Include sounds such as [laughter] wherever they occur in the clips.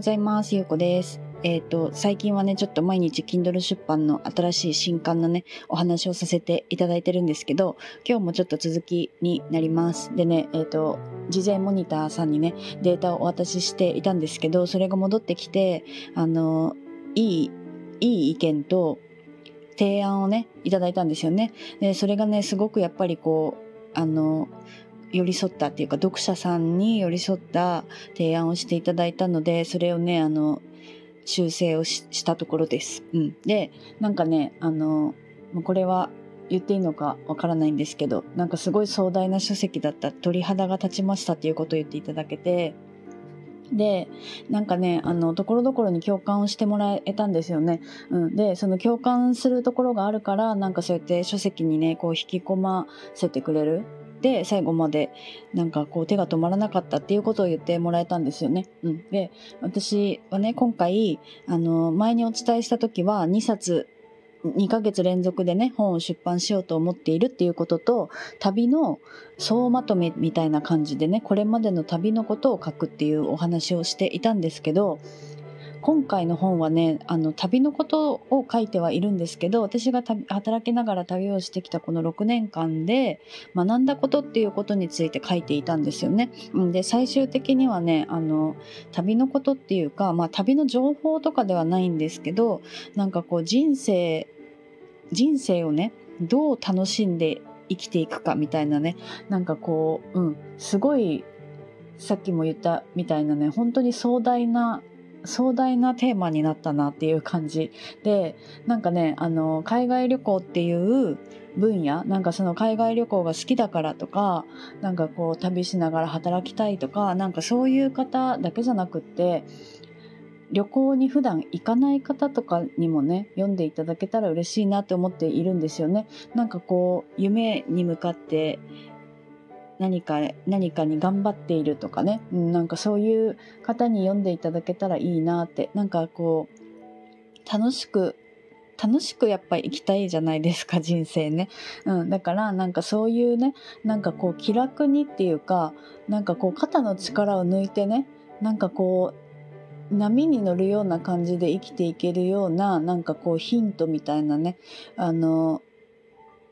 ございます。ゆうこです。えっ、ー、と、最近はね、ちょっと毎日 Kindle 出版の新しい新刊のね、お話をさせていただいてるんですけど、今日もちょっと続きになります。でね、えっ、ー、と、事前モニターさんにね、データをお渡ししていたんですけど、それが戻ってきて、あの、いい、いい意見と提案をね、いただいたんですよね。で、それがね、すごくやっぱりこう、あの、寄り添ったっていうか読者さんに寄り添った提案をしていただいたのでそれをねあの修正をしたところです。うん、でなんかねあのこれは言っていいのかわからないんですけどなんかすごい壮大な書籍だった鳥肌が立ちましたっていうことを言っていただけてでなんかねあのところどころに共感をしてもらえたんですよね。うん、でその共感するところがあるからなんかそうやって書籍にねこう引き込ませてくれるで最後までなんかこう手が止まらなかったっていうことを言ってもらえたんですよね。うん、で私はね今回あの前にお伝えした時は2冊2ヶ月連続でね本を出版しようと思っているっていうことと旅の総まとめみたいな感じでねこれまでの旅のことを書くっていうお話をしていたんですけど今回の本はねあの旅のことを書いてはいるんですけど私が働きながら旅をしてきたこの6年間で学んだことっていうことについて書いていたんですよね。で最終的にはねあの旅のことっていうか、まあ、旅の情報とかではないんですけどなんかこう人生人生をねどう楽しんで生きていくかみたいなねなんかこううんすごいさっきも言ったみたいなね本当に壮大な壮大なテーマになったなっていう感じでなんかねあの海外旅行っていう分野なんかその海外旅行が好きだからとかなんかこう旅しながら働きたいとかなんかそういう方だけじゃなくって旅行に普段行かない方とかにもね読んでいただけたら嬉しいなって思っているんですよね。なんかこう夢に向かって何か何かに頑張っているとかね、うん、なんかそういう方に読んでいただけたらいいなって。なんかこう楽しく楽しくやっぱり生きたいじゃないですか [laughs] 人生ね、うん、だからなんかそういうねなんかこう気楽にっていうかなんかこう肩の力を抜いてねなんかこう波に乗るような感じで生きていけるようななんかこうヒントみたいなね。あの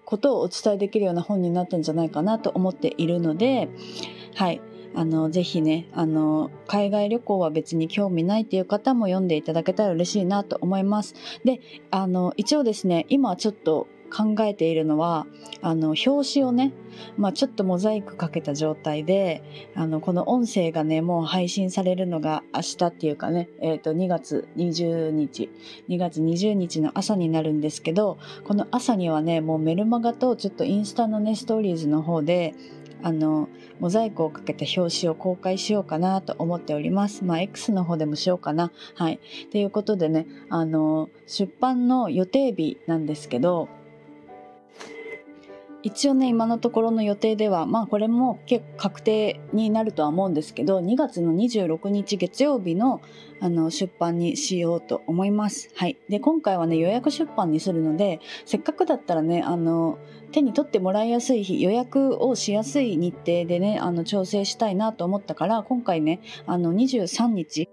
ことをお伝えできるような本になったんじゃないかなと思っているので、はい。あの、ぜひね、あの、海外旅行は別に興味ないっていう方も読んでいただけたら嬉しいなと思います。で、あの、一応ですね、今ちょっと考えているのはあの表紙をね、まあ、ちょっとモザイクかけた状態であのこの音声がねもう配信されるのが明日っていうかね、えー、と2月20日2月20日の朝になるんですけどこの朝にはねもうメルマガとちょっとインスタのねストーリーズの方であのモザイクをかけた表紙を公開しようかなと思っております。まあ X の方でもしようかな。はい。ということでね、あの出版の予定日なんですけど、一応ね今のところの予定ではまあこれも結構確定になるとは思うんですけど2月の26日月曜日のあの出版にしようと思います。はい、で今回はね予約出版にするのでせっかくだったらねあの手に取ってもらいやすい日予約をしやすい日程でねあの調整したいなと思ったから今回ねあの23日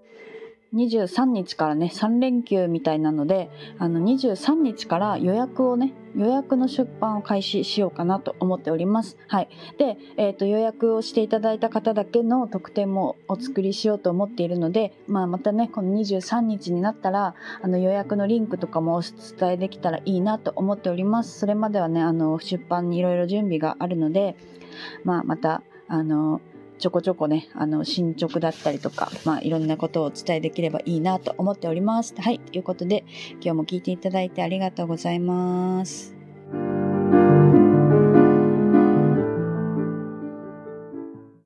23日からね3連休みたいなのであの23日から予約をね予約の出版を開始しようかなと思っております。はい、で、えーと、予約をしていただいた方だけの特典もお作りしようと思っているので、まあ、またねこの23日になったらあの予約のリンクとかもお伝えできたらいいなと思っております。それまではねあの出版にいろいろ準備があるので、まあ、またあのちょこちょこね、あの、進捗だったりとか、まあ、いろんなことをお伝えできればいいなと思っております。はい。ということで、今日も聞いていただいてありがとうございます。